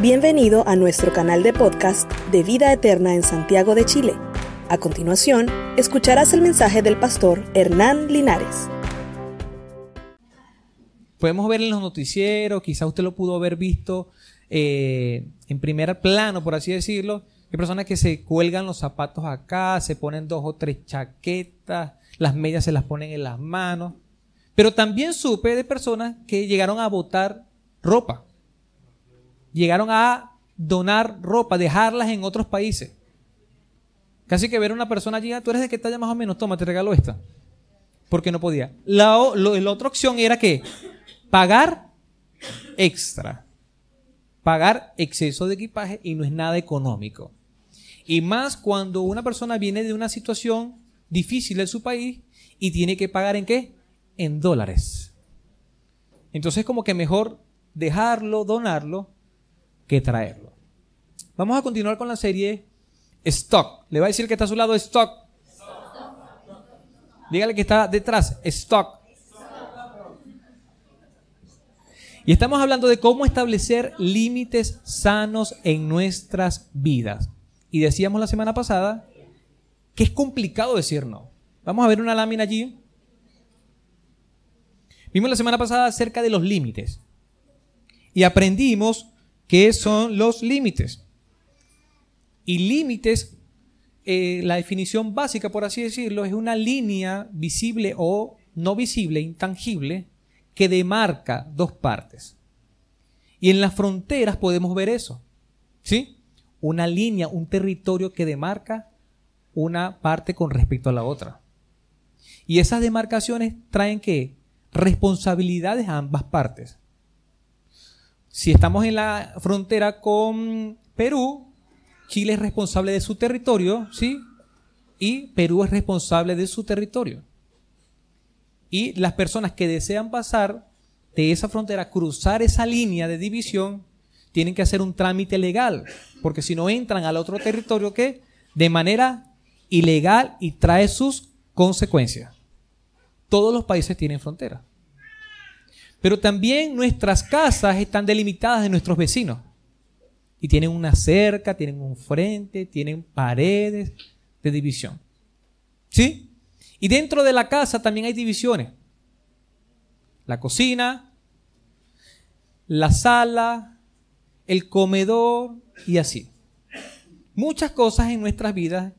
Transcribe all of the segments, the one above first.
Bienvenido a nuestro canal de podcast de Vida Eterna en Santiago de Chile. A continuación, escucharás el mensaje del pastor Hernán Linares. Podemos ver en los noticieros, quizás usted lo pudo haber visto eh, en primer plano, por así decirlo. Hay personas que se cuelgan los zapatos acá, se ponen dos o tres chaquetas, las medias se las ponen en las manos. Pero también supe de personas que llegaron a botar ropa. Llegaron a donar ropa, dejarlas en otros países. Casi que ver a una persona allí, ah, tú eres de qué talla más o menos, toma, te regalo esta. Porque no podía. La, la otra opción era que pagar extra. Pagar exceso de equipaje y no es nada económico. Y más cuando una persona viene de una situación difícil en su país y tiene que pagar en qué? En dólares. Entonces como que mejor dejarlo, donarlo, traerlo. Vamos a continuar con la serie Stock. Le va a decir que está a su lado Stock. Dígale que está detrás Stock. Y estamos hablando de cómo establecer límites sanos en nuestras vidas. Y decíamos la semana pasada que es complicado decir no. Vamos a ver una lámina allí. Vimos la semana pasada acerca de los límites. Y aprendimos qué son los límites. Y límites, eh, la definición básica, por así decirlo, es una línea visible o no visible, intangible, que demarca dos partes. Y en las fronteras podemos ver eso. ¿Sí? Una línea, un territorio que demarca una parte con respecto a la otra. Y esas demarcaciones traen que responsabilidades a ambas partes. Si estamos en la frontera con Perú, Chile es responsable de su territorio, ¿sí? Y Perú es responsable de su territorio. Y las personas que desean pasar de esa frontera, cruzar esa línea de división, tienen que hacer un trámite legal, porque si no entran al otro territorio que de manera ilegal y trae sus consecuencias. Todos los países tienen frontera. Pero también nuestras casas están delimitadas de nuestros vecinos. Y tienen una cerca, tienen un frente, tienen paredes de división. ¿Sí? Y dentro de la casa también hay divisiones. La cocina, la sala, el comedor y así. Muchas cosas en nuestras vidas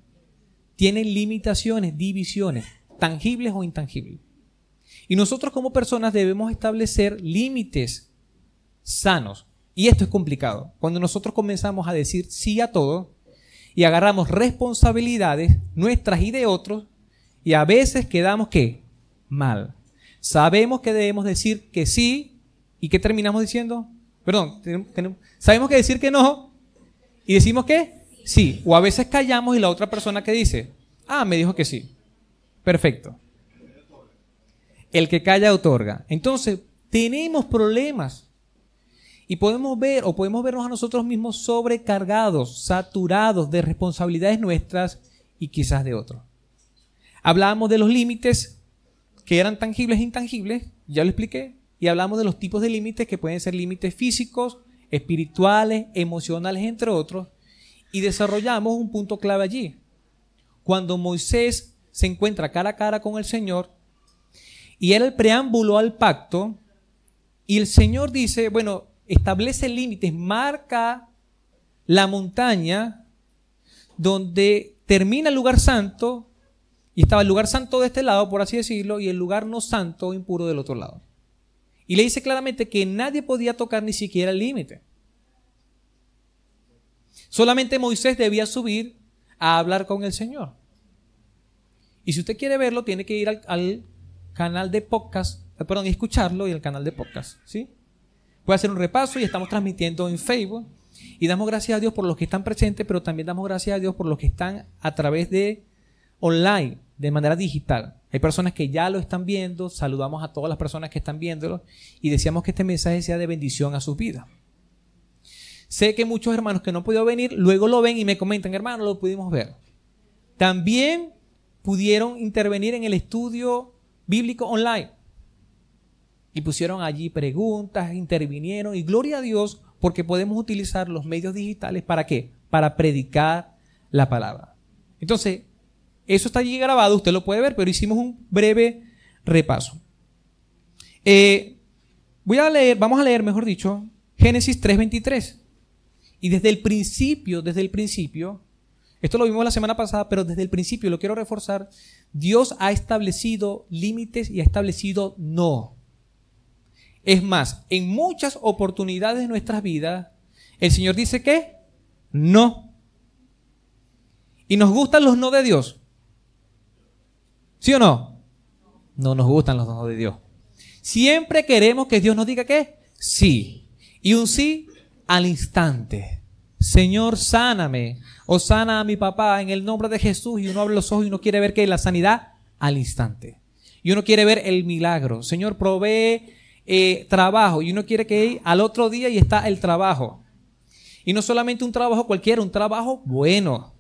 tienen limitaciones, divisiones, tangibles o intangibles. Y nosotros como personas debemos establecer límites sanos. Y esto es complicado. Cuando nosotros comenzamos a decir sí a todo y agarramos responsabilidades nuestras y de otros, y a veces quedamos ¿qué? Mal. Sabemos que debemos decir que sí y ¿qué terminamos diciendo? Perdón, sabemos que decir que no y decimos que sí. O a veces callamos y la otra persona que dice, ah, me dijo que sí. Perfecto. El que calla otorga. Entonces, tenemos problemas. Y podemos ver o podemos vernos a nosotros mismos sobrecargados, saturados de responsabilidades nuestras y quizás de otros. Hablábamos de los límites que eran tangibles e intangibles, ya lo expliqué, y hablamos de los tipos de límites que pueden ser límites físicos, espirituales, emocionales, entre otros, y desarrollamos un punto clave allí. Cuando Moisés se encuentra cara a cara con el Señor, y era el preámbulo al pacto, y el Señor dice, bueno, establece límites, marca la montaña donde termina el lugar santo y estaba el lugar santo de este lado, por así decirlo, y el lugar no santo impuro del otro lado. Y le dice claramente que nadie podía tocar ni siquiera el límite. Solamente Moisés debía subir a hablar con el Señor. Y si usted quiere verlo, tiene que ir al, canal de podcast, eh, perdón, escucharlo y al canal de podcast, ¿sí? Puede hacer un repaso y estamos transmitiendo en Facebook. Y damos gracias a Dios por los que están presentes, pero también damos gracias a Dios por los que están a través de online de manera digital. Hay personas que ya lo están viendo, saludamos a todas las personas que están viéndolo y deseamos que este mensaje sea de bendición a sus vidas. Sé que muchos hermanos que no han podido venir, luego lo ven y me comentan, hermano, lo pudimos ver. También pudieron intervenir en el estudio bíblico online. Y pusieron allí preguntas, intervinieron y gloria a Dios porque podemos utilizar los medios digitales para qué? Para predicar la palabra. Entonces, eso está allí grabado, usted lo puede ver, pero hicimos un breve repaso. Eh, voy a leer, vamos a leer, mejor dicho, Génesis 3:23. Y desde el principio, desde el principio, esto lo vimos la semana pasada, pero desde el principio lo quiero reforzar, Dios ha establecido límites y ha establecido no. Es más, en muchas oportunidades de nuestras vidas, el Señor dice que no. ¿Y nos gustan los no de Dios? ¿Sí o no? No nos gustan los no de Dios. Siempre queremos que Dios nos diga que sí. Y un sí al instante. Señor, sáname. O sana a mi papá en el nombre de Jesús. Y uno abre los ojos y uno quiere ver que la sanidad al instante. Y uno quiere ver el milagro. Señor, provee eh, trabajo. Y uno quiere que al otro día y está el trabajo. Y no solamente un trabajo cualquiera, un trabajo bueno,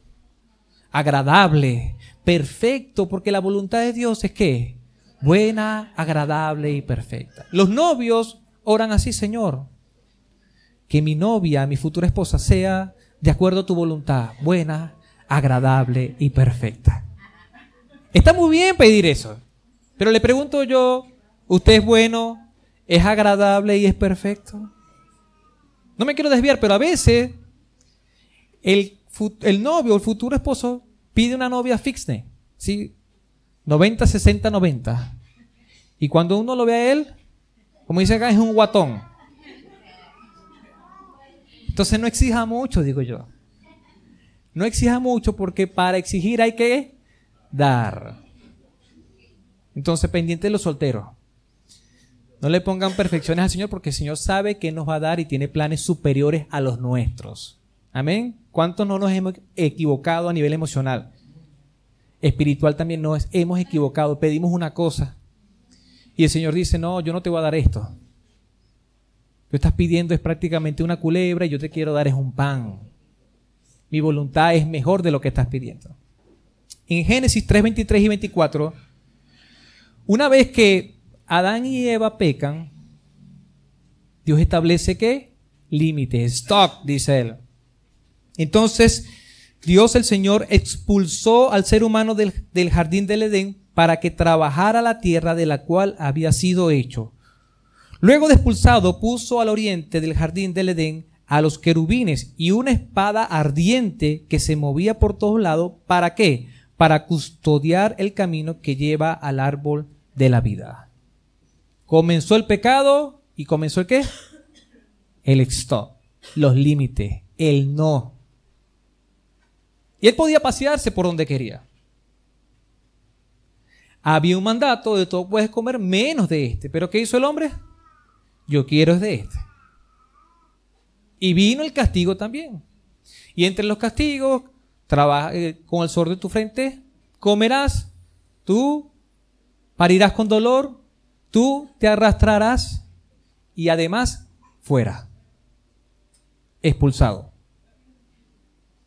agradable, perfecto, porque la voluntad de Dios es que buena, agradable y perfecta. Los novios oran así, Señor, que mi novia, mi futura esposa, sea de acuerdo a tu voluntad, buena, agradable y perfecta. Está muy bien pedir eso, pero le pregunto yo, ¿usted es bueno, es agradable y es perfecto? No me quiero desviar, pero a veces el, el novio, el futuro esposo, pide una novia fixne, ¿sí? 90, 60, 90. Y cuando uno lo ve a él, como dice acá, es un guatón. Entonces no exija mucho, digo yo. No exija mucho porque para exigir hay que dar. Entonces, pendiente de los solteros. No le pongan perfecciones al Señor porque el Señor sabe que nos va a dar y tiene planes superiores a los nuestros. Amén. ¿Cuántos no nos hemos equivocado a nivel emocional? Espiritual también nos hemos equivocado. Pedimos una cosa y el Señor dice, no, yo no te voy a dar esto. Tú estás pidiendo es prácticamente una culebra y yo te quiero dar es un pan. Mi voluntad es mejor de lo que estás pidiendo. En Génesis 3, 23 y 24, una vez que Adán y Eva pecan, Dios establece que límites, stop, dice él. Entonces, Dios el Señor expulsó al ser humano del, del jardín del Edén para que trabajara la tierra de la cual había sido hecho. Luego de expulsado, puso al oriente del jardín del Edén a los querubines y una espada ardiente que se movía por todos lados. ¿Para qué? Para custodiar el camino que lleva al árbol de la vida. Comenzó el pecado y comenzó el qué? El stop, los límites, el no. Y él podía pasearse por donde quería había un mandato de todo puedes comer menos de este. Pero ¿qué hizo el hombre? Yo quiero es de este. Y vino el castigo también. Y entre los castigos, trabaja, eh, con el sol de tu frente, comerás, tú parirás con dolor, tú te arrastrarás y además fuera, expulsado.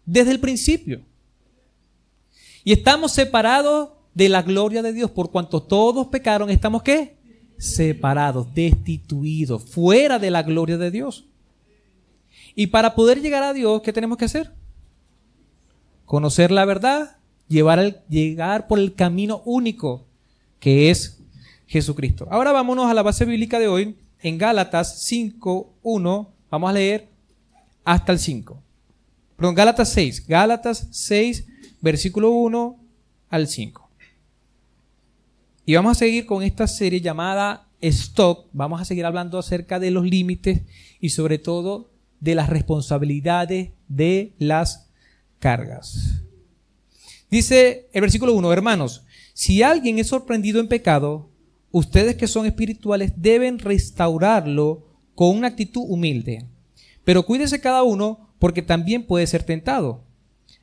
Desde el principio. Y estamos separados de la gloria de Dios, por cuanto todos pecaron, estamos qué? Separados, destituidos, fuera de la gloria de Dios. Y para poder llegar a Dios, ¿qué tenemos que hacer? Conocer la verdad, llevar llegar por el camino único que es Jesucristo. Ahora vámonos a la base bíblica de hoy, en Gálatas 5, 1, vamos a leer hasta el 5. Perdón, Gálatas 6, Gálatas 6, versículo 1 al 5. Y vamos a seguir con esta serie llamada Stop. Vamos a seguir hablando acerca de los límites y sobre todo de las responsabilidades de las cargas. Dice el versículo 1, hermanos, si alguien es sorprendido en pecado, ustedes que son espirituales deben restaurarlo con una actitud humilde. Pero cuídese cada uno porque también puede ser tentado.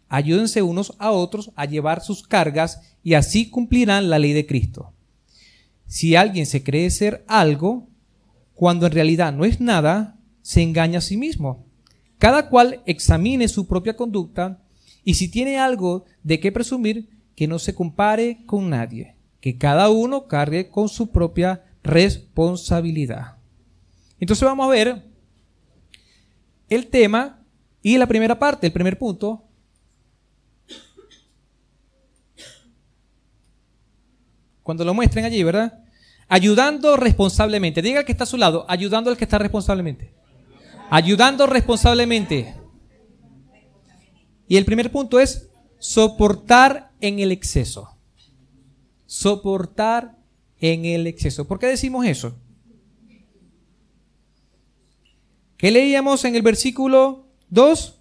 Ayúdense unos a otros a llevar sus cargas y así cumplirán la ley de Cristo. Si alguien se cree ser algo, cuando en realidad no es nada, se engaña a sí mismo. Cada cual examine su propia conducta y si tiene algo de qué presumir, que no se compare con nadie, que cada uno cargue con su propia responsabilidad. Entonces vamos a ver el tema y la primera parte, el primer punto. Cuando lo muestren allí, ¿verdad? Ayudando responsablemente. Diga que está a su lado, ayudando al que está responsablemente. Ayudando responsablemente. Y el primer punto es soportar en el exceso. Soportar en el exceso. ¿Por qué decimos eso? ¿Qué leíamos en el versículo 2?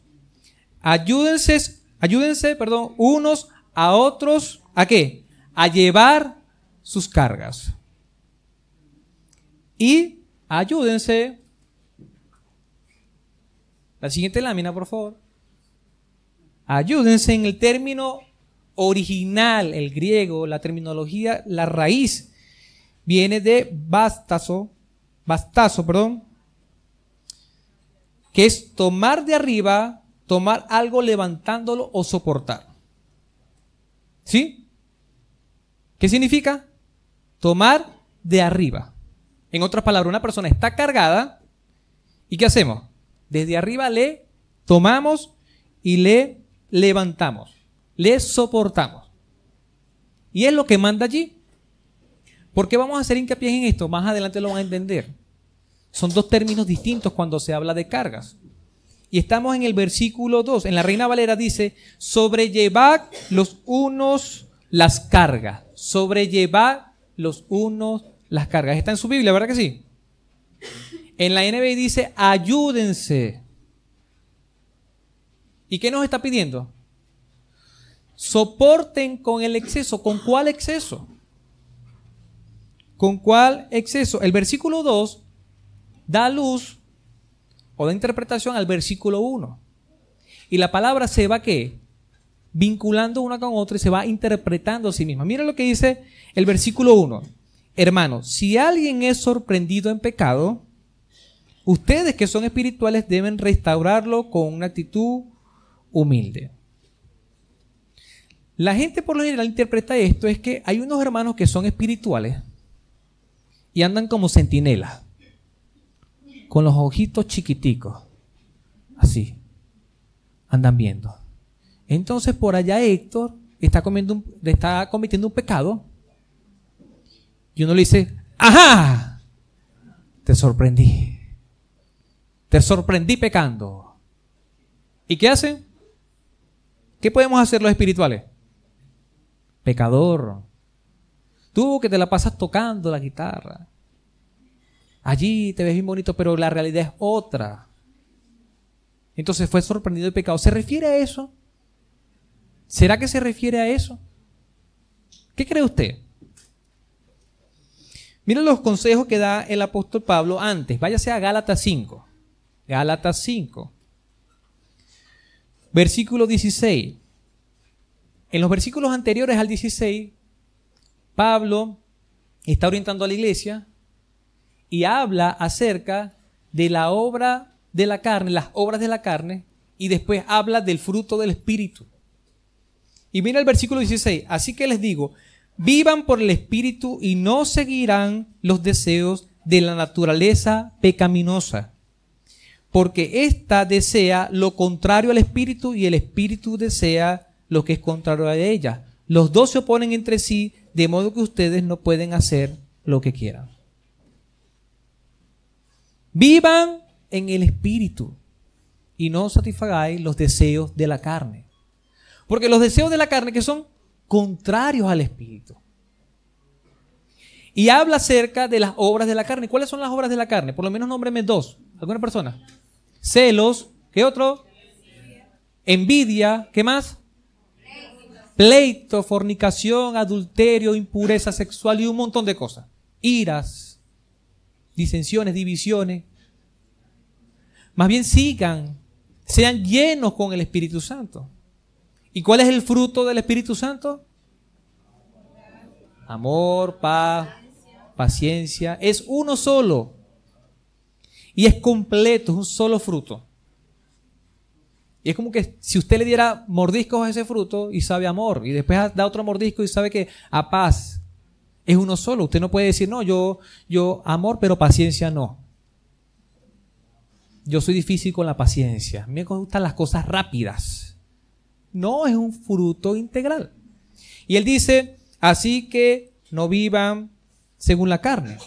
Ayúdense, ayúdense, perdón, unos a otros, ¿a qué? A llevar sus cargas. Y ayúdense. La siguiente lámina, por favor. Ayúdense en el término original, el griego, la terminología, la raíz viene de bastazo, bastazo, perdón, que es tomar de arriba, tomar algo levantándolo o soportar. ¿Sí? ¿Qué significa? Tomar de arriba. En otras palabras, una persona está cargada y ¿qué hacemos? Desde arriba le tomamos y le levantamos, le soportamos. Y es lo que manda allí. ¿Por qué vamos a hacer hincapié en esto? Más adelante lo van a entender. Son dos términos distintos cuando se habla de cargas. Y estamos en el versículo 2. En la Reina Valera dice, sobrellevad los unos las cargas. Sobrellevad los unos las cargas. Está en su Biblia, ¿verdad que sí? En la NBI dice, ayúdense. ¿Y qué nos está pidiendo? Soporten con el exceso. ¿Con cuál exceso? ¿Con cuál exceso? El versículo 2 da luz o da interpretación al versículo 1. Y la palabra se va qué? Vinculando una con otra y se va interpretando a sí misma. Mira lo que dice el versículo 1. Hermanos, si alguien es sorprendido en pecado, ustedes que son espirituales deben restaurarlo con una actitud humilde. La gente por lo general interpreta esto es que hay unos hermanos que son espirituales y andan como centinelas, con los ojitos chiquiticos, así, andan viendo. Entonces por allá Héctor está cometiendo un pecado y uno le dice, ajá, te sorprendí, te sorprendí pecando. ¿Y qué hacen? ¿Qué podemos hacer los espirituales? Pecador. Tú que te la pasas tocando la guitarra. Allí te ves bien bonito, pero la realidad es otra. Entonces fue sorprendido de pecado. ¿Se refiere a eso? ¿Será que se refiere a eso? ¿Qué cree usted? Miren los consejos que da el apóstol Pablo antes. Váyase a Gálatas 5. Gálatas 5 versículo 16. En los versículos anteriores al 16, Pablo está orientando a la iglesia y habla acerca de la obra de la carne, las obras de la carne, y después habla del fruto del Espíritu. Y mira el versículo 16, así que les digo, vivan por el Espíritu y no seguirán los deseos de la naturaleza pecaminosa porque ésta desea lo contrario al espíritu y el espíritu desea lo que es contrario a ella. Los dos se oponen entre sí, de modo que ustedes no pueden hacer lo que quieran. Vivan en el espíritu y no satisfagáis los deseos de la carne. Porque los deseos de la carne que son contrarios al espíritu. Y habla acerca de las obras de la carne. ¿Cuáles son las obras de la carne? Por lo menos nómbreme dos. ¿Alguna persona? celos, ¿qué otro? Envidia, ¿qué más? Pleito, fornicación, adulterio, impureza sexual y un montón de cosas. Iras, disensiones, divisiones. Más bien sigan, sean llenos con el Espíritu Santo. ¿Y cuál es el fruto del Espíritu Santo? Amor, paz, paciencia. Es uno solo. Y es completo, es un solo fruto. Y es como que si usted le diera mordiscos a ese fruto y sabe amor, y después da otro mordisco y sabe que a paz es uno solo. Usted no puede decir, no, yo, yo amor, pero paciencia no. yo soy difícil con la paciencia. Me gustan las cosas rápidas. No es un fruto integral. Y él dice, así que no vivan según la carne.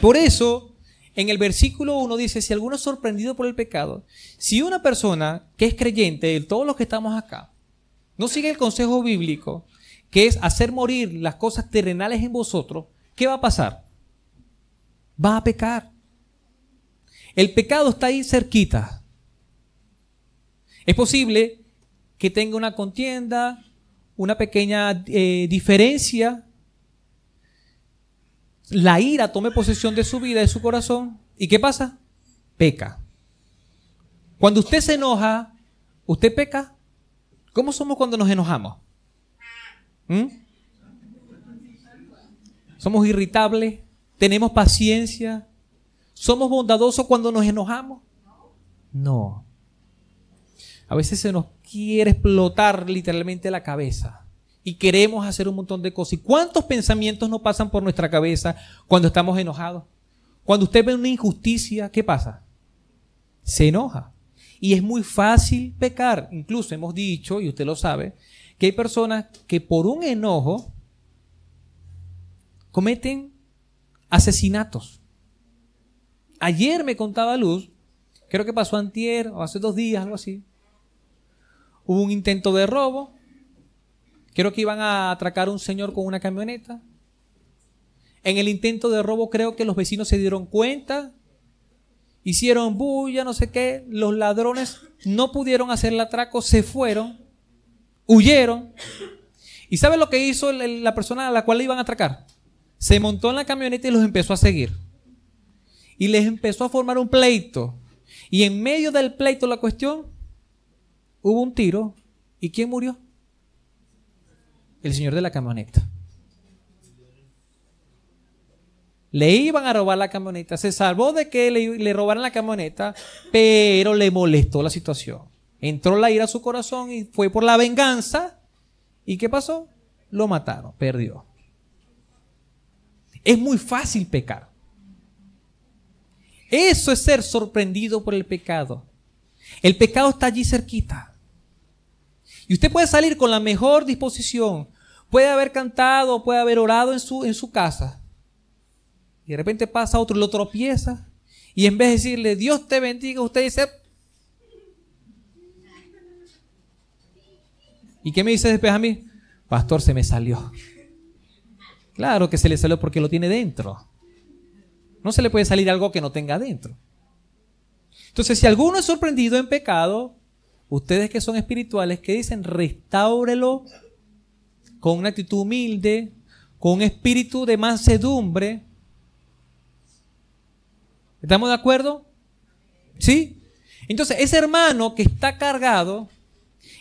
Por eso, en el versículo 1 dice, si alguno es sorprendido por el pecado, si una persona que es creyente, de todos los que estamos acá, no sigue el consejo bíblico, que es hacer morir las cosas terrenales en vosotros, ¿qué va a pasar? Va a pecar. El pecado está ahí cerquita. Es posible que tenga una contienda, una pequeña eh, diferencia. La ira tome posesión de su vida, de su corazón. ¿Y qué pasa? Peca. Cuando usted se enoja, ¿usted peca? ¿Cómo somos cuando nos enojamos? ¿Mm? ¿Somos irritables? ¿Tenemos paciencia? ¿Somos bondadosos cuando nos enojamos? No. A veces se nos quiere explotar literalmente la cabeza y queremos hacer un montón de cosas. ¿Y cuántos pensamientos nos pasan por nuestra cabeza cuando estamos enojados? Cuando usted ve una injusticia, ¿qué pasa? Se enoja. Y es muy fácil pecar. Incluso hemos dicho, y usted lo sabe, que hay personas que por un enojo cometen asesinatos. Ayer me contaba Luz, creo que pasó antier o hace dos días, algo así. Hubo un intento de robo. Creo que iban a atracar a un señor con una camioneta. En el intento de robo creo que los vecinos se dieron cuenta hicieron bulla, no sé qué, los ladrones no pudieron hacer el atraco, se fueron, huyeron. ¿Y sabe lo que hizo la persona a la cual le iban a atracar? Se montó en la camioneta y los empezó a seguir. Y les empezó a formar un pleito. Y en medio del pleito, la cuestión, hubo un tiro. ¿Y quién murió? El señor de la camioneta. Le iban a robar la camioneta. Se salvó de que le, robaran la camioneta, pero le molestó la situación. Entró la ira a su corazón y fue por la venganza. ¿Y qué pasó? Lo mataron, perdió. Es muy fácil pecar. Eso es ser sorprendido por el pecado. El pecado está allí cerquita. Y usted puede salir con la mejor disposición. Puede haber cantado, puede haber orado en su, en su casa. Y de repente pasa otro y lo tropieza. Y en vez de decirle, Dios te bendiga, usted dice... ¿Y qué me dice después a mí? Pastor, se me salió. Claro que se le salió porque lo tiene dentro. No se le puede salir algo que no tenga dentro. Entonces, si alguno es sorprendido en pecado, ustedes que son espirituales, que dicen, restáurelo con una actitud humilde, con un espíritu de mansedumbre, ¿Estamos de acuerdo? ¿Sí? Entonces, ese hermano que está cargado,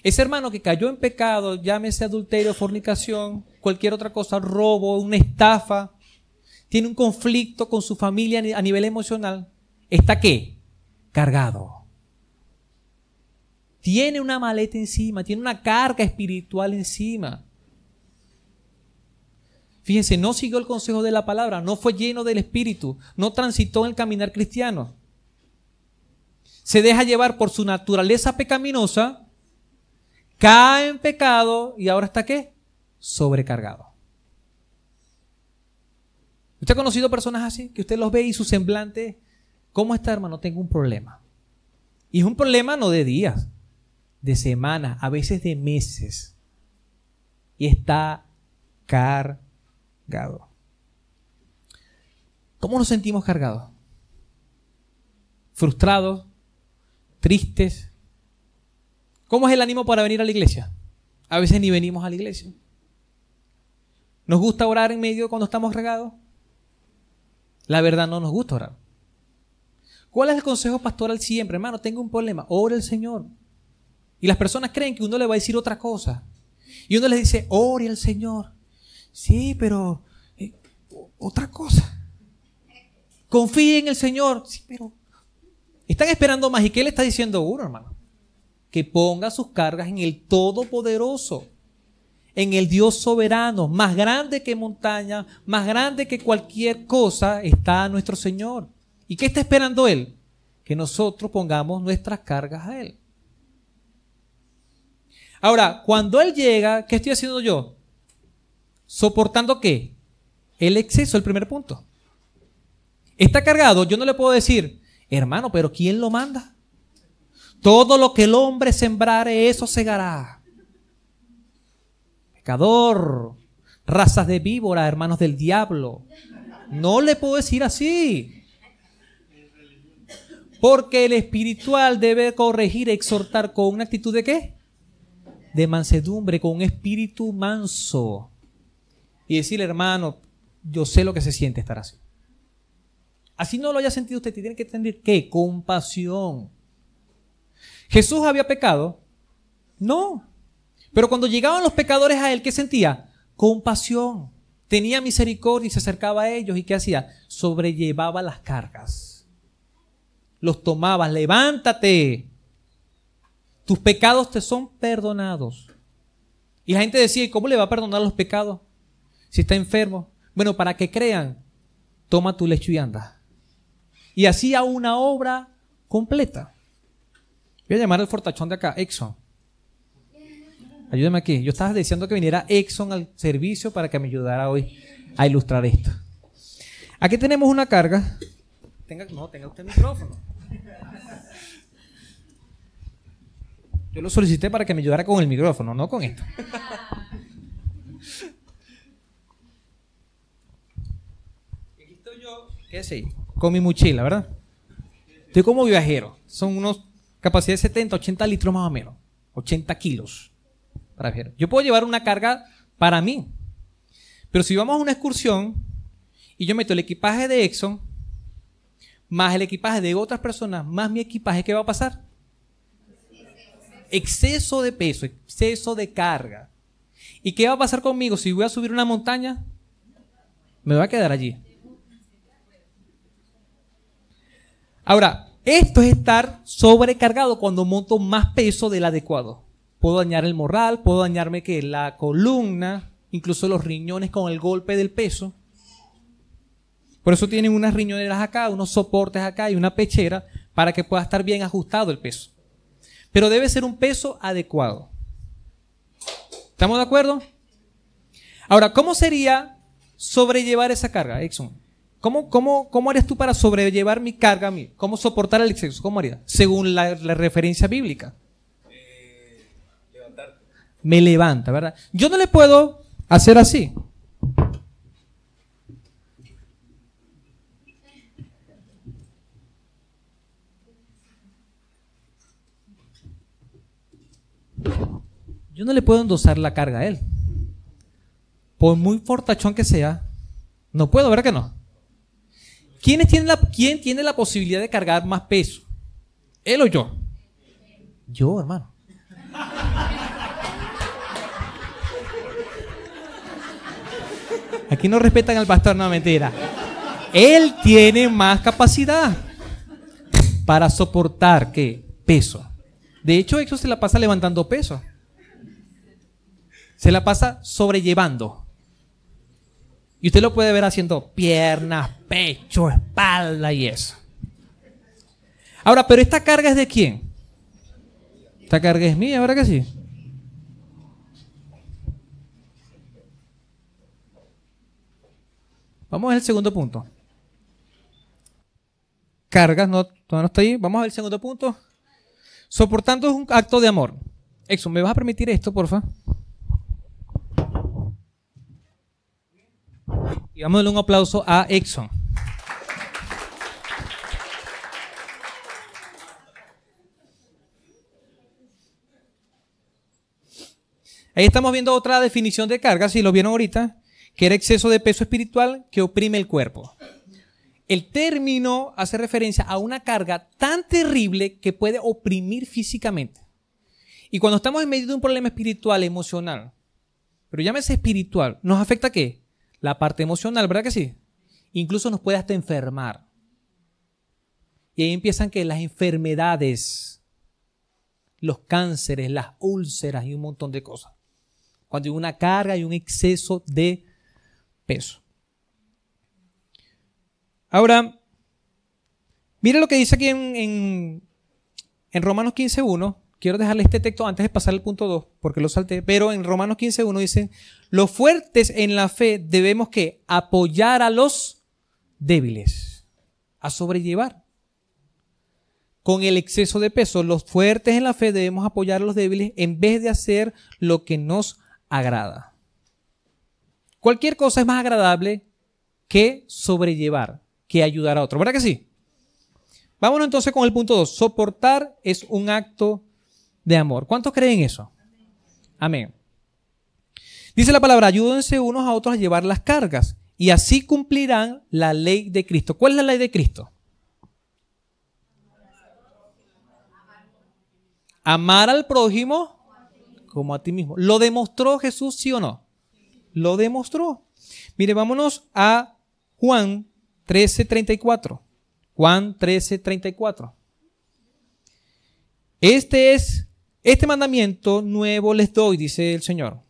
ese hermano que cayó en pecado, llámese adulterio, fornicación, cualquier otra cosa, robo, una estafa, tiene un conflicto con su familia a nivel emocional, ¿está qué? Cargado. Tiene una maleta encima, tiene una carga espiritual encima. Fíjense, no siguió el consejo de la palabra, no fue lleno del Espíritu, no transitó en el caminar cristiano. Se deja llevar por su naturaleza pecaminosa, cae en pecado y ahora está qué? Sobrecargado. ¿Usted ha conocido personas así? Que usted los ve y su semblante, ¿cómo está hermano? Tengo un problema. Y es un problema no de días, de semanas, a veces de meses. Y está cargado ¿Cómo nos sentimos cargados? ¿Frustrados? ¿Tristes? ¿Cómo es el ánimo para venir a la iglesia? A veces ni venimos a la iglesia. ¿Nos gusta orar en medio cuando estamos regados? La verdad no nos gusta orar. ¿Cuál es el consejo pastoral siempre? Hermano, tengo un problema. Ore el Señor. Y las personas creen que uno le va a decir otra cosa. Y uno les dice, ore al Señor. Sí, pero eh, otra cosa. Confíe en el Señor. Sí, pero están esperando más. ¿Y qué le está diciendo uno, hermano? Que ponga sus cargas en el Todopoderoso, en el Dios soberano, más grande que montaña, más grande que cualquier cosa, está nuestro Señor. ¿Y qué está esperando Él? que nosotros pongamos nuestras cargas a Él. Ahora, cuando Él llega, ¿qué estoy haciendo yo? ¿Soportando qué? El exceso, el primer punto. Está cargado, yo no le puedo decir, hermano, pero ¿quién lo manda? Todo lo que el hombre sembrare, eso segará. Pecador, razas de víbora, hermanos del diablo. No le puedo decir así. Porque el espiritual debe corregir, exhortar con una actitud de qué? De mansedumbre, con un espíritu manso. Y decirle, hermano, yo sé lo que se siente estar así. Así no lo haya sentido usted, tiene que tener qué? Compasión. ¿Jesús había pecado? No. Pero cuando llegaban los pecadores a él, ¿qué sentía? Compasión. Tenía misericordia y se acercaba a ellos. ¿Y qué hacía? Sobrellevaba las cargas los tomabas, levántate, tus pecados te son perdonados. Y la gente decía, ¿cómo le va a perdonar los pecados si está enfermo? Bueno, para que crean, toma tu lecho y anda. Y hacía una obra completa. Voy a llamar al fortachón de acá, Exxon. Ayúdame aquí. Yo estaba deseando que viniera Exxon al servicio para que me ayudara hoy a ilustrar esto. Aquí tenemos una carga. No, tenga usted el micrófono. Yo lo solicité para que me ayudara con el micrófono, no con esto. Aquí estoy yo, ¿qué sé? Con mi mochila, ¿verdad? Estoy como viajero. Son unos capacidad de 70, 80 litros más o menos. 80 kilos para viajar. Yo puedo llevar una carga para mí. Pero si vamos a una excursión y yo meto el equipaje de Exxon, más el equipaje de otras personas, más mi equipaje, ¿qué va a pasar? Exceso de peso, exceso de carga. ¿Y qué va a pasar conmigo si voy a subir una montaña? Me voy a quedar allí. Ahora, esto es estar sobrecargado cuando monto más peso del adecuado. Puedo dañar el morral, puedo dañarme que la columna, incluso los riñones con el golpe del peso. Por eso tienen unas riñoneras acá, unos soportes acá y una pechera para que pueda estar bien ajustado el peso. Pero debe ser un peso adecuado. ¿Estamos de acuerdo? Ahora, ¿cómo sería sobrellevar esa carga, Exxon? ¿Cómo, cómo, cómo harías tú para sobrellevar mi carga a mí? ¿Cómo soportar el exceso? ¿Cómo harías? Según la, la referencia bíblica. Eh, Me levanta, ¿verdad? Yo no le puedo hacer así. Yo no le puedo endosar la carga a él. Por muy fortachón que sea, no puedo, ¿verdad que no? ¿Quién tiene la, ¿Quién tiene la posibilidad de cargar más peso? ¿Él o yo? Yo, hermano. Aquí no respetan al pastor, no mentira. Él tiene más capacidad para soportar qué peso. De hecho, eso se la pasa levantando peso. Se la pasa sobrellevando. Y usted lo puede ver haciendo piernas, pecho, espalda y eso. Ahora, pero esta carga es de quién? Esta carga es mía, ¿verdad que sí? Vamos a ver el segundo punto. Cargas, no, todavía no está ahí. Vamos a ver el segundo punto. Soportando es un acto de amor. Exxon, ¿me vas a permitir esto, porfa? Y vamos a darle un aplauso a Exxon. Ahí estamos viendo otra definición de carga, si lo vieron ahorita, que era exceso de peso espiritual que oprime el cuerpo. El término hace referencia a una carga tan terrible que puede oprimir físicamente. Y cuando estamos en medio de un problema espiritual, emocional, pero llámese espiritual, ¿nos afecta qué? la parte emocional, ¿verdad que sí? Incluso nos puede hasta enfermar. Y ahí empiezan que las enfermedades, los cánceres, las úlceras y un montón de cosas. Cuando hay una carga y un exceso de peso. Ahora, Mire lo que dice aquí en, Romanos 15.1. Quiero dejarle este texto antes de pasar al punto 2, porque lo salté. Pero en Romanos 15.1 dicen, los fuertes en la fe debemos que apoyar a los débiles, a sobrellevar. Con el exceso de peso, los fuertes en la fe debemos apoyar a los débiles en vez de hacer lo que nos agrada. Cualquier cosa es más agradable que sobrellevar, que ayudar a otro. ¿Verdad que sí? Vámonos entonces con el punto 2. Soportar es un acto de amor. ¿Cuántos creen eso? Amén. Dice la palabra, ayúdense unos a otros a llevar las cargas y así cumplirán la ley de Cristo. ¿Cuál es la ley de Cristo? Amar al prójimo como a ti mismo. ¿Lo demostró Jesús, sí o no? Lo demostró. Mire, vámonos a Juan 13:34. Juan 13:34. Este es este mandamiento nuevo les doy, dice el Señor,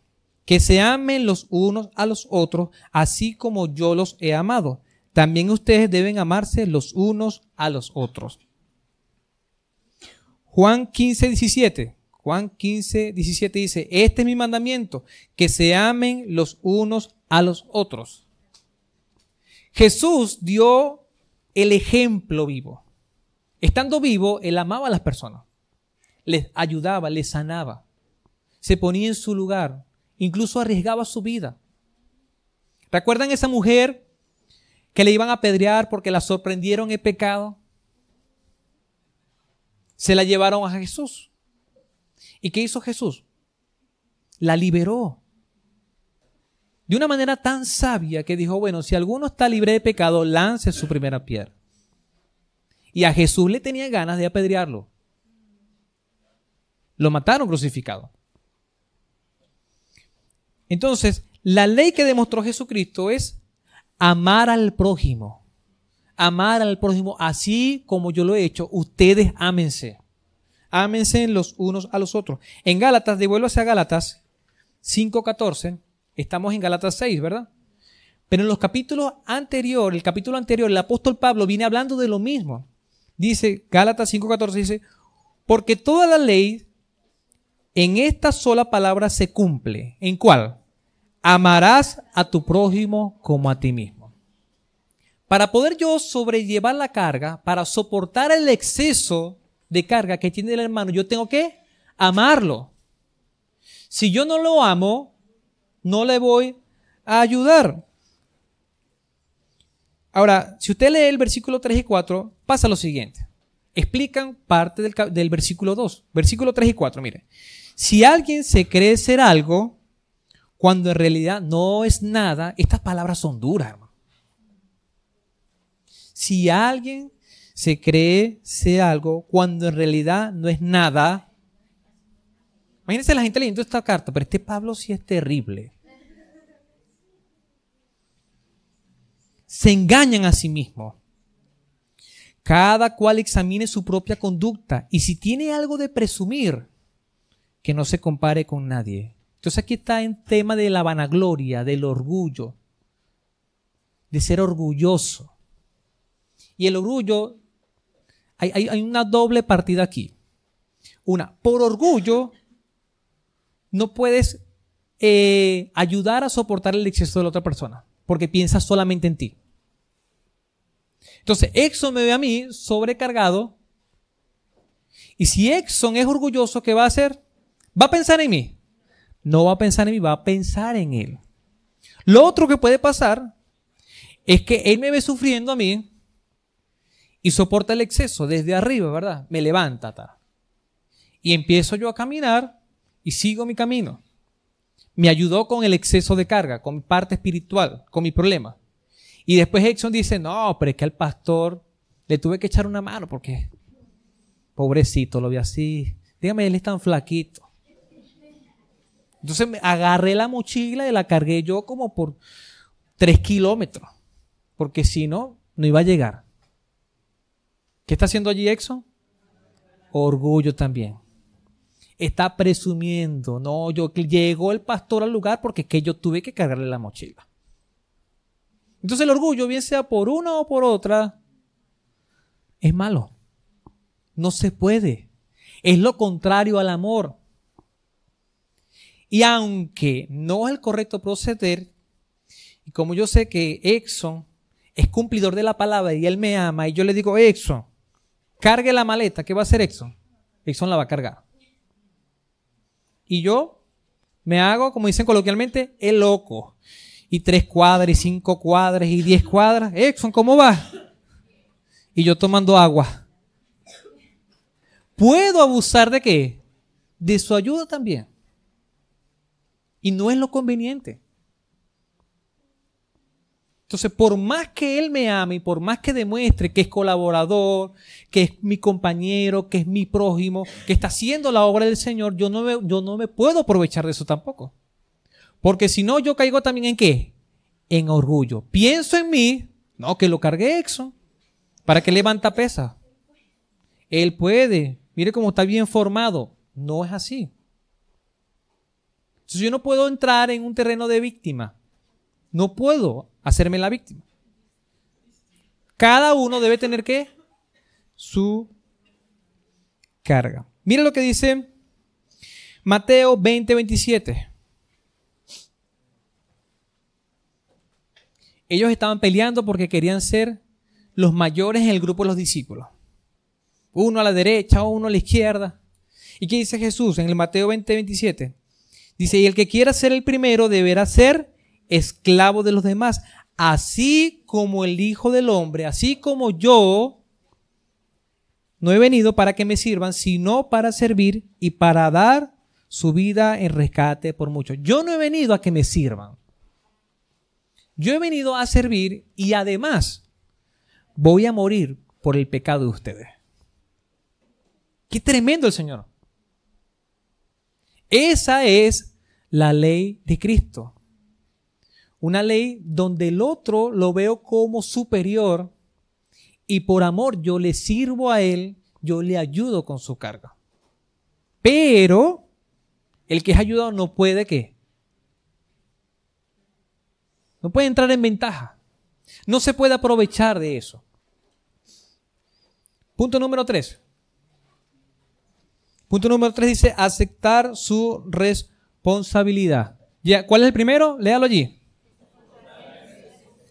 que se amen los unos a los otros, así como yo los he amado. También ustedes deben amarse los unos a los otros. Juan 15, 17. Juan 15, 17 dice, este es mi mandamiento, que se amen los unos a los otros. Jesús dio el ejemplo vivo. Estando vivo, él amaba a las personas les ayudaba, les sanaba, se ponía en su lugar, incluso arriesgaba su vida. ¿Recuerdan esa mujer que le iban a apedrear porque la sorprendieron en pecado? Se la llevaron a Jesús. ¿Y qué hizo Jesús? La liberó. De una manera tan sabia que dijo, bueno, si alguno está libre de pecado, lance su primera piedra. Y a Jesús le tenía ganas de apedrearlo. Lo mataron crucificado. Entonces, la ley que demostró Jesucristo es amar al prójimo. Amar al prójimo así como yo lo he hecho. Ustedes ámense. Ámense los unos a los otros. En Gálatas, devuélvase a Gálatas 5.14. Estamos en Gálatas 6, ¿verdad? Pero en los capítulos anteriores, el capítulo anterior, el apóstol Pablo viene hablando de lo mismo. Dice, Gálatas 5.14 dice, porque toda la ley en esta sola palabra se cumple. ¿En cuál? Amarás a tu prójimo como a ti mismo. Para poder yo sobrellevar la carga, para soportar el exceso de carga que tiene el hermano, yo tengo que amarlo. Si yo no lo amo, no le voy a ayudar. Ahora, si usted lee el versículo 3 y 4, pasa lo siguiente. Explican parte del, del versículo 2. Versículo 3 y 4, mire. Si alguien se cree ser algo, cuando en realidad no es nada, estas palabras son duras, hermano. Si alguien se cree ser algo, cuando en realidad no es nada, imagínense la gente leyendo esta carta, pero este Pablo sí es terrible. Se engañan a sí mismos. Cada cual examine su propia conducta y si tiene algo de presumir, que no se compare con nadie. Entonces aquí está en tema de la vanagloria, del orgullo, de ser orgulloso. Y el orgullo, hay, una doble partida aquí. Una, por orgullo, no puedes eh, ayudar a soportar el exceso de la otra persona, porque piensas solamente en ti. Entonces, Exxon me ve a mí sobrecargado, y si Exxon es orgulloso, ¿qué va a hacer? ¿Va a pensar en mí? No va a pensar en mí, va a pensar en él. Lo otro que puede pasar es que él me ve sufriendo a mí y soporta el exceso desde arriba, ¿verdad? Me levanta. Y empiezo yo a caminar y sigo mi camino. Me ayudó con el exceso de carga, con mi parte espiritual, con mi problema. Y después Exxon dice, no, pero es que al pastor le tuve que echar una mano porque pobrecito, lo vi así. Dígame, él es tan flaquito. Entonces me agarré la mochila y la cargué yo como por tres kilómetros. Porque si no, no iba a llegar. ¿Qué está haciendo allí Exxon? Orgullo también. Está presumiendo. No, yo llegó el pastor al lugar porque que yo tuve que cargarle la mochila. Entonces el orgullo, bien sea por una o por otra, es malo. No se puede. Es lo contrario al amor. Y aunque no es el correcto proceder, y como yo sé que Exxon es cumplidor de la palabra y él me ama, y yo le digo, Exxon, cargue la maleta, ¿qué va a hacer Exxon? Exxon la va a cargar. Y yo me hago, como dicen coloquialmente, el loco. Y tres cuadras, y cinco cuadras, y diez cuadras. Exxon, ¿cómo va? Y yo tomando agua. ¿Puedo abusar de qué? De su ayuda también. Y no es lo conveniente. Entonces, por más que Él me ame y por más que demuestre que es colaborador, que es mi compañero, que es mi prójimo, que está haciendo la obra del Señor, yo no me, yo no me puedo aprovechar de eso tampoco. Porque si no, yo caigo también en qué? En orgullo. Pienso en mí, no, que lo cargue Exxon. ¿Para que levanta pesa? Él puede. Mire cómo está bien formado. No es así. Entonces yo no puedo entrar en un terreno de víctima. No puedo hacerme la víctima. Cada uno debe tener que su carga. Mira lo que dice Mateo 20, 27. Ellos estaban peleando porque querían ser los mayores en el grupo de los discípulos. Uno a la derecha, uno a la izquierda. ¿Y qué dice Jesús en el Mateo 20, 27? Dice, y el que quiera ser el primero deberá ser esclavo de los demás, así como el Hijo del Hombre, así como yo no he venido para que me sirvan, sino para servir y para dar su vida en rescate por muchos. Yo no he venido a que me sirvan. Yo he venido a servir y además voy a morir por el pecado de ustedes. Qué tremendo el Señor. Esa es la ley de Cristo. Una ley donde el otro lo veo como superior y por amor yo le sirvo a él, yo le ayudo con su carga. Pero el que es ayudado no puede qué? No puede entrar en ventaja. No se puede aprovechar de eso. Punto número tres. Punto número tres dice aceptar su responsabilidad. Ya, ¿Cuál es el primero? Léalo allí.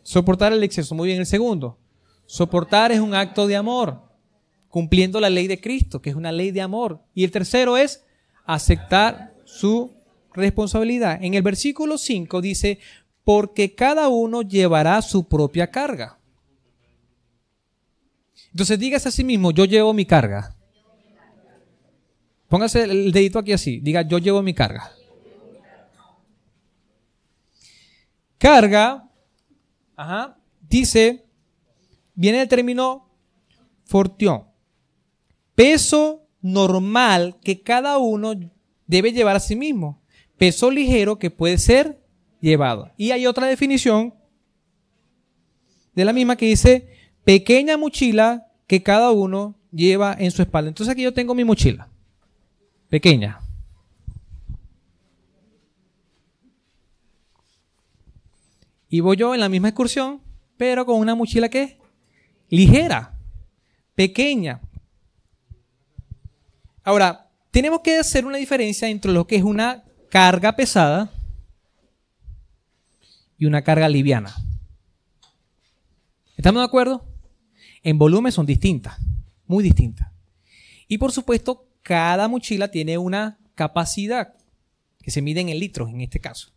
Soportar el exceso. Muy bien. El segundo. Soportar es un acto de amor, cumpliendo la ley de Cristo, que es una ley de amor. Y el tercero es aceptar su responsabilidad. En el versículo 5 dice, porque cada uno llevará su propia carga. Entonces dígase a sí mismo, yo llevo mi carga. Póngase el dedito aquí así, diga, yo llevo mi carga. Carga Ajá. Dice, viene el término fortión. Peso normal que cada uno debe llevar a sí mismo. Peso ligero que puede ser llevado. Y hay otra definición de la misma que dice pequeña mochila que cada uno lleva en su espalda. Entonces aquí yo tengo mi mochila. Pequeña. Y voy yo en la misma excursión, pero con una mochila que es ligera, pequeña. Ahora, tenemos que hacer una diferencia entre lo que es una carga pesada y una carga liviana. ¿Estamos de acuerdo? En volumen son distintas, muy distintas. Y por supuesto, cada mochila tiene una capacidad que se mide en litros en este caso.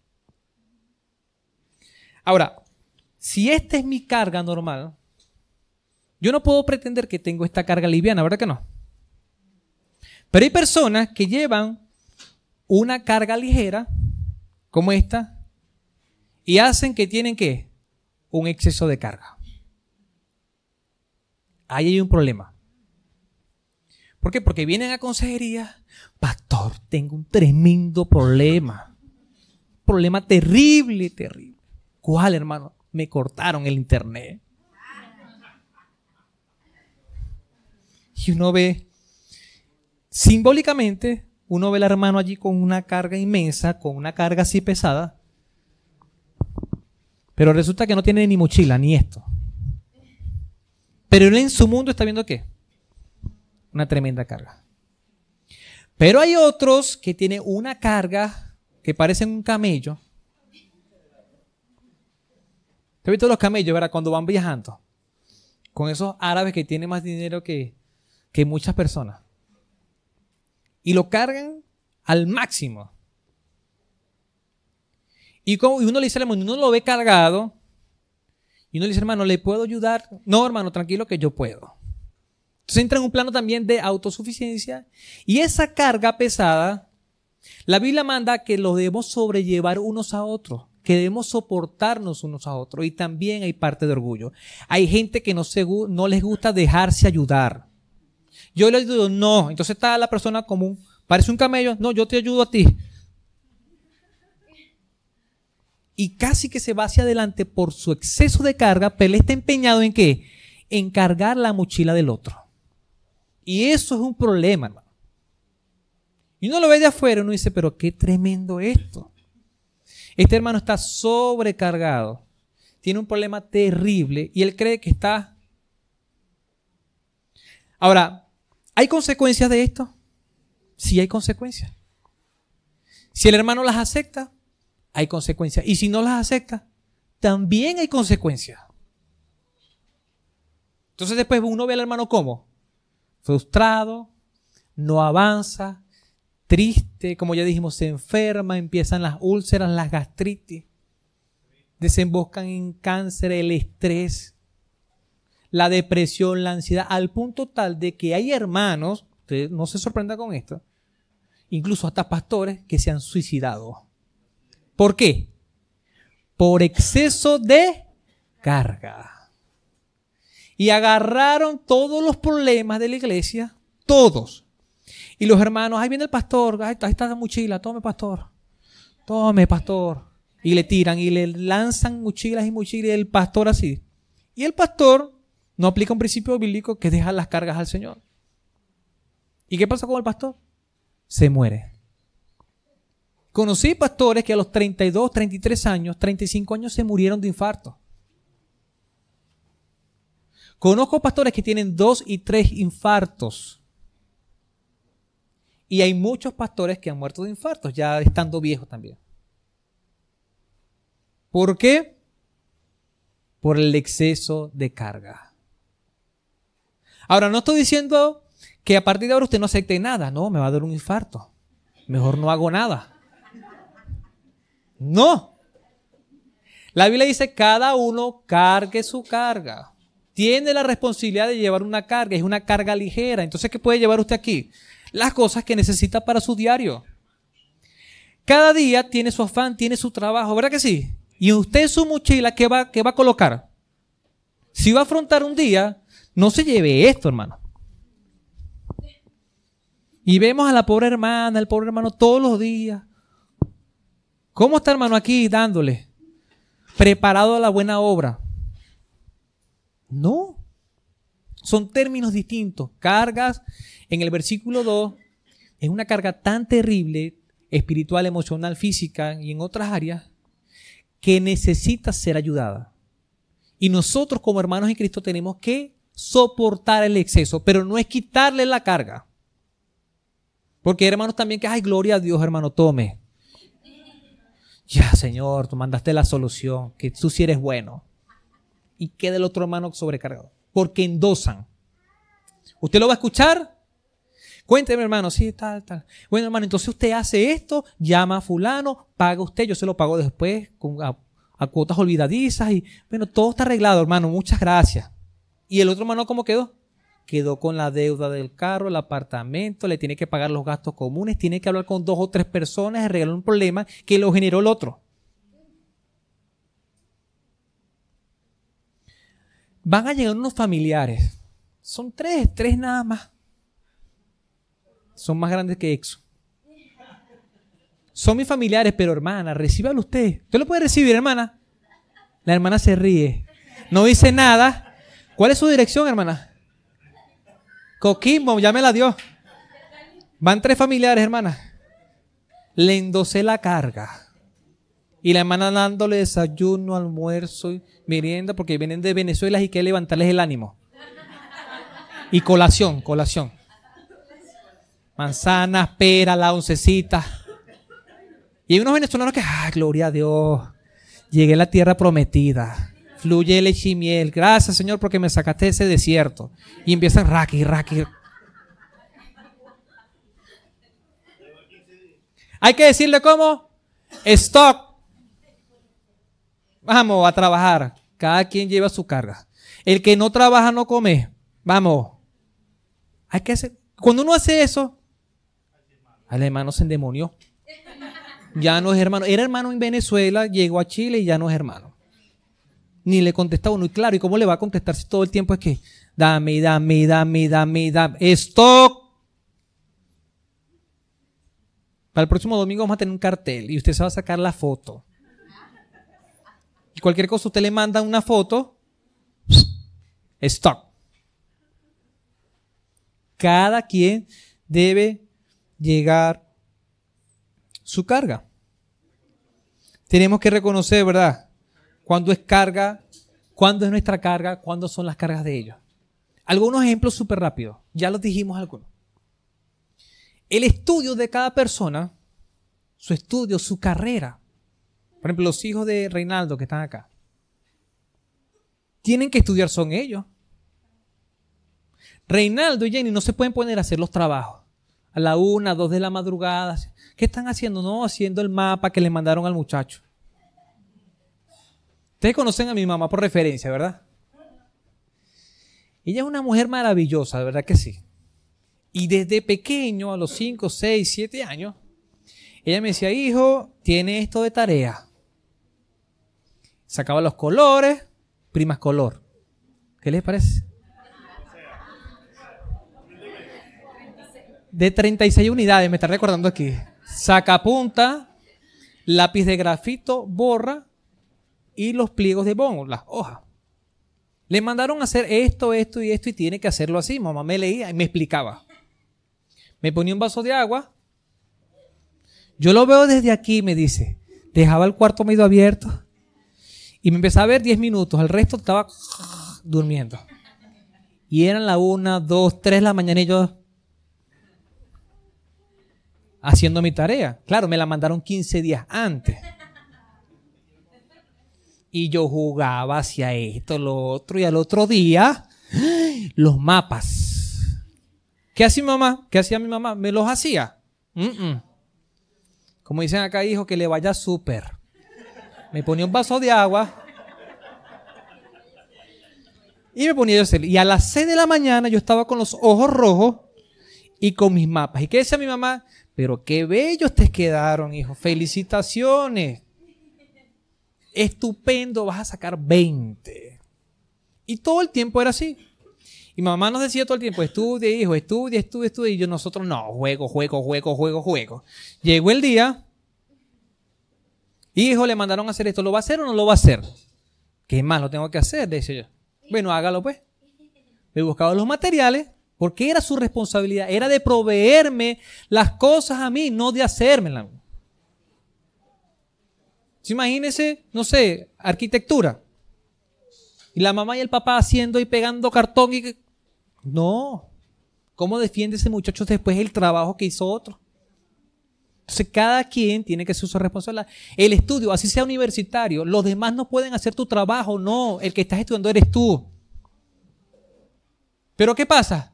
Ahora, si esta es mi carga normal, yo no puedo pretender que tengo esta carga liviana, ¿verdad que no? Pero hay personas que llevan una carga ligera, como esta, y hacen que tienen que un exceso de carga. Ahí hay un problema. ¿Por qué? Porque vienen a consejería, pastor, tengo un tremendo problema. Problema terrible, terrible. ¿Cuál, hermano? Me cortaron el internet. Y uno ve, simbólicamente, uno ve al hermano allí con una carga inmensa, con una carga así pesada, pero resulta que no tiene ni mochila, ni esto. Pero él en su mundo está viendo qué? Una tremenda carga. Pero hay otros que tienen una carga que parecen un camello. ¿Te has visto los camellos, verdad? Cuando van viajando. Con esos árabes que tienen más dinero que, que muchas personas. Y lo cargan al máximo. Y, como, uno le dice, hermano, uno lo ve cargado. Y uno le dice, hermano, ¿le puedo ayudar? No, hermano, tranquilo que yo puedo. Entonces entra en un plano también de autosuficiencia. Y esa carga pesada, la Biblia manda que lo debemos sobrellevar unos a otros, que debemos soportarnos unos a otros. Y también hay parte de orgullo. Hay gente que no, no les gusta dejarse ayudar. Yo le digo, no. Entonces está la persona común. Parece un camello. No, yo te ayudo a ti. Y casi que se va hacia adelante por su exceso de carga, pero él está empeñado en qué? En cargar la mochila del otro. Y eso es un problema, hermano. Y uno lo ve de afuera y uno dice, pero qué tremendo esto. Este hermano está sobrecargado, tiene un problema terrible y él cree que está... Ahora, ¿hay consecuencias de esto? Sí hay consecuencias. Si el hermano las acepta, hay consecuencias. Y si no las acepta, también hay consecuencias. Entonces después uno ve al hermano como frustrado, no avanza, triste, como ya dijimos, se enferma, empiezan las úlceras, las gastritis, desemboscan en cáncer, el estrés, la depresión, la ansiedad, al punto tal de que hay hermanos, no se sorprenda con esto, incluso hasta pastores que se han suicidado. ¿Por qué? Por exceso de carga y agarraron todos los problemas de la iglesia, todos. Y los hermanos, ahí viene el pastor, ahí está, la mochila, tome pastor, tome pastor. Y le tiran y le lanzan mochilas y mochilas y el pastor así. Y el pastor no aplica un principio bíblico que deja las cargas al Señor. ¿Y qué pasa con el pastor? Se muere. Conocí pastores que a los 32, 33 años, 35 años se murieron de infarto. Conozco pastores que tienen dos y tres infartos. Y hay muchos pastores que han muerto de infartos, ya estando viejos también. ¿Por qué? Por el exceso de carga. Ahora, no estoy diciendo que a partir de ahora usted no acepte nada. No, me va a dar un infarto. Mejor no hago nada. No. La Biblia dice, cada uno cargue su carga tiene la responsabilidad de llevar una carga, es una carga ligera. Entonces, ¿qué puede llevar usted aquí? Las cosas que necesita para su diario. Cada día tiene su afán, tiene su trabajo, ¿verdad que sí? Y usted su mochila, ¿qué va, qué va a colocar? Si va a afrontar un día, no se lleve esto, hermano. Y vemos a la pobre hermana, el pobre hermano todos los días. ¿Cómo está hermano aquí dándole? Preparado a la buena obra. No. Son términos distintos. Cargas en el versículo 2 es una carga tan terrible, espiritual, emocional, física y en otras áreas, que necesita ser ayudada. Y nosotros como hermanos en Cristo tenemos que soportar el exceso, pero no es quitarle la carga. Porque hermanos también que, ay, gloria a Dios, hermano, tome. Ya, Señor, tú mandaste la solución, que tú sí eres bueno y queda el otro hermano sobrecargado. Porque endosan. ¿Usted lo va a escuchar? Cuénteme, hermano, sí, tal, tal. Bueno, hermano, entonces usted hace esto, llama a fulano, paga usted, yo se lo pago después con, a, cuotas olvidadizas y, bueno, todo está arreglado, hermano, muchas gracias. ¿Y el otro hermano cómo quedó? Quedó con la deuda del carro, el apartamento, le tiene que pagar los gastos comunes, tiene que hablar con dos o tres personas, arreglar un problema que lo generó el otro. van a llegar unos familiares. Son tres, tres nada más. Son más grandes que Exo. Son mis familiares, pero hermana, recíbalo usted. ¿Usted lo puede recibir, hermana? La hermana se ríe. No dice nada. ¿Cuál es su dirección, hermana? Coquimbo, ya me la dio. Van tres familiares, hermana. Le endosé la carga. Y la hermana dándole desayuno, almuerzo, merienda, porque vienen de Venezuela y que levantarles el ánimo. Y colación, colación. Manzanas, pera, la oncecita. Y hay unos venezolanos que, ah, gloria a Dios, llegué a la tierra prometida. Fluye leche y miel. Gracias, Señor, porque me sacaste ese desierto. Y empiezan raki, raki. Hay que decirle cómo. Stock. Vamos a trabajar. Cada quien lleva su carga. El que no trabaja no come. Vamos. Hay que hacer. Cuando uno hace eso, al hermano se endemonió. Ya no es hermano. Era hermano en Venezuela, llegó a Chile y ya no es hermano. Ni le contestaba uno. Y claro, ¿y cómo le va a contestar si todo el tiempo es que dame, dame, dame, dame, dame? Stock. Para el próximo domingo vamos a tener un cartel y usted se va a sacar la foto. Y cualquier cosa usted le manda una foto. Stock. Cada quien debe llegar su carga. Tenemos que reconocer, ¿verdad? Cuándo es carga, cuándo es nuestra carga, cuándo son las cargas de ellos. Algunos ejemplos súper rápidos. Ya los dijimos algunos. El estudio de cada persona, su estudio, su carrera. Por ejemplo, los hijos de Reinaldo que están acá. Tienen que estudiar son ellos. Reinaldo y Jenny no se pueden poner a hacer los trabajos. A la una, dos de la madrugada. ¿Qué están haciendo? No, haciendo el mapa que le mandaron al muchacho. Ustedes conocen a mi mamá por referencia, ¿verdad? Ella es una mujer maravillosa, de verdad que sí. Y desde pequeño, a los 5, 6, 7 años, ella me decía, hijo, tiene esto de tarea. Sacaba los colores, primas color. ¿Qué les parece? De 36 unidades, me está recordando aquí. Saca punta, lápiz de grafito, borra y los pliegos de bon, las hojas. Le mandaron a hacer esto, esto y esto y tiene que hacerlo así. Mamá me leía y me explicaba. Me ponía un vaso de agua. Yo lo veo desde aquí, me dice. Dejaba el cuarto medio abierto y me empezaba a ver 10 minutos. El resto estaba durmiendo. Y eran la una, dos, tres de la mañana y yo haciendo mi tarea. Claro, me la mandaron 15 días antes. Y yo jugaba hacia esto, lo otro, y al otro día, los mapas. ¿Qué hacía mi mamá? ¿Qué hacía mi mamá? Me los hacía. Como dicen acá, hijo, que le vaya súper. Me ponía un vaso de agua. Y me ponía yo a hacer. Y a las 6 de la mañana yo estaba con los ojos rojos y con mis mapas. ¿Y qué decía mi mamá? Pero qué bellos te quedaron, hijo. Felicitaciones estupendo, vas a sacar 20. Y todo el tiempo era así. Y mamá nos decía todo el tiempo, estudia, hijo, estudia, estudia, estudia. Y yo nosotros, no, juego, juego, juego, juego, juego. Llegó el día, hijo, le mandaron a hacer esto, ¿lo va a hacer o no lo va a hacer? ¿Qué más lo tengo que hacer? Decía yo. Bueno, hágalo pues. Me buscaba los materiales, porque era su responsabilidad, era de proveerme las cosas a mí, no de hacérmelas. Imagínese, no sé, arquitectura. Y la mamá y el papá haciendo y pegando cartón y... No. ¿Cómo defiende ese muchacho después el trabajo que hizo otro? Entonces cada quien tiene que ser su responsabilidad. El estudio, así sea universitario, los demás no pueden hacer tu trabajo, no, el que estás estudiando eres tú. Pero ¿qué pasa?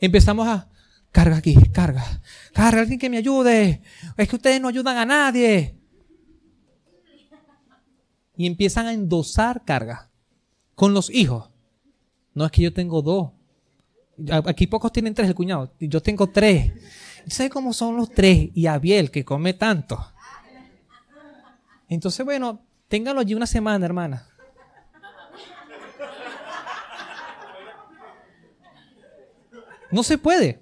Empezamos a, carga aquí, carga, carga, alguien que me ayude. Es que ustedes no ayudan a nadie y empiezan a endosar carga con los hijos. No es que yo tengo dos. Aquí pocos tienen tres, el cuñado. Yo tengo tres. ¿Sabes cómo son los tres? Y Abiel, que come tanto. Entonces, bueno, téngalo allí una semana, hermana. No se puede.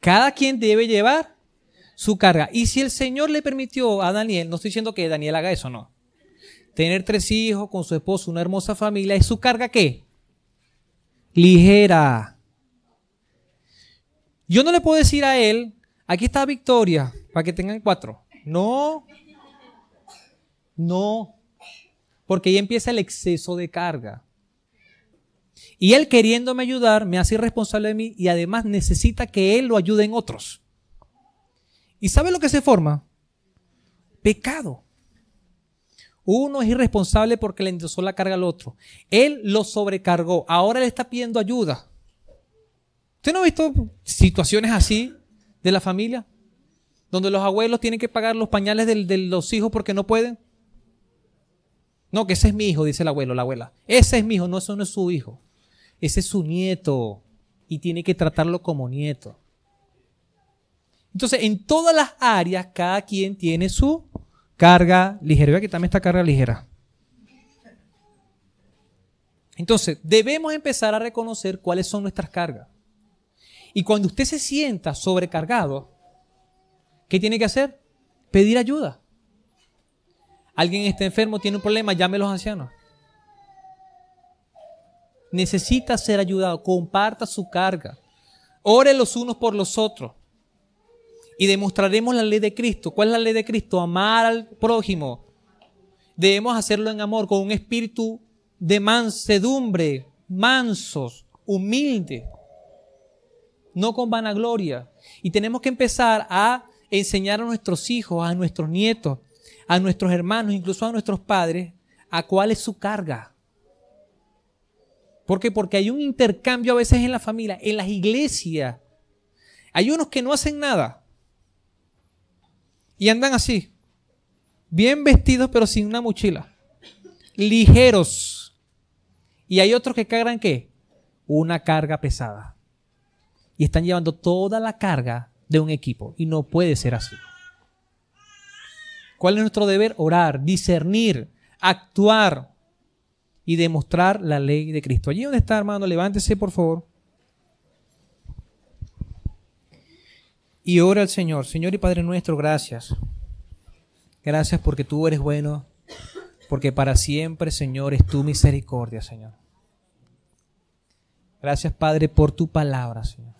Cada quien debe llevar su carga. Y si el Señor le permitió a Daniel, no estoy diciendo que Daniel haga eso, no tener tres hijos con su esposo, una hermosa familia, ¿es su carga qué? Ligera. Yo no le puedo decir a él, aquí está Victoria, para que tengan cuatro. No. No. Porque ahí empieza el exceso de carga. Y él queriéndome ayudar me hace irresponsable de mí y además necesita que él lo ayude en otros. ¿Y sabe lo que se forma? Pecado. Uno es irresponsable porque le endosó la carga al otro. Él lo sobrecargó. Ahora le está pidiendo ayuda. ¿Usted no ha visto situaciones así de la familia? Donde los abuelos tienen que pagar los pañales de, los hijos porque no pueden. No, que ese es mi hijo, dice el abuelo, la abuela. Ese es mi hijo, no, eso no es su hijo. Ese es su nieto y tiene que tratarlo como nieto. Entonces, en todas las áreas, cada quien tiene su carga ligera. Vea que también está carga ligera. Entonces, debemos empezar a reconocer cuáles son nuestras cargas. Y cuando usted se sienta sobrecargado, ¿qué tiene que hacer? Pedir ayuda. Alguien está enfermo, tiene un problema, llame a los ancianos. Necesita ser ayudado, comparta su carga. Ore los unos por los otros y demostraremos la ley de Cristo. ¿Cuál es la ley de Cristo? Amar al prójimo. Debemos hacerlo en amor, con un espíritu de mansedumbre, mansos, humildes, no con vanagloria. Y tenemos que empezar a enseñar a nuestros hijos, a nuestros nietos, a nuestros hermanos, incluso a nuestros padres, a cuál es su carga. ¿Por qué? Porque hay un intercambio a veces en la familia, en las iglesias. Hay unos que no hacen nada, y andan así, bien vestidos pero sin una mochila, ligeros. Y hay otros que cargan qué? Una carga pesada. Y están llevando toda la carga de un equipo. Y no puede ser así. ¿Cuál es nuestro deber? Orar, discernir, actuar y demostrar la ley de Cristo. Allí donde está, hermano, levántese por favor. Y ora al Señor. Señor y Padre nuestro, gracias. Gracias porque tú eres bueno, porque para siempre, Señor, es tu misericordia, Señor. Gracias, Padre, por tu palabra, Señor.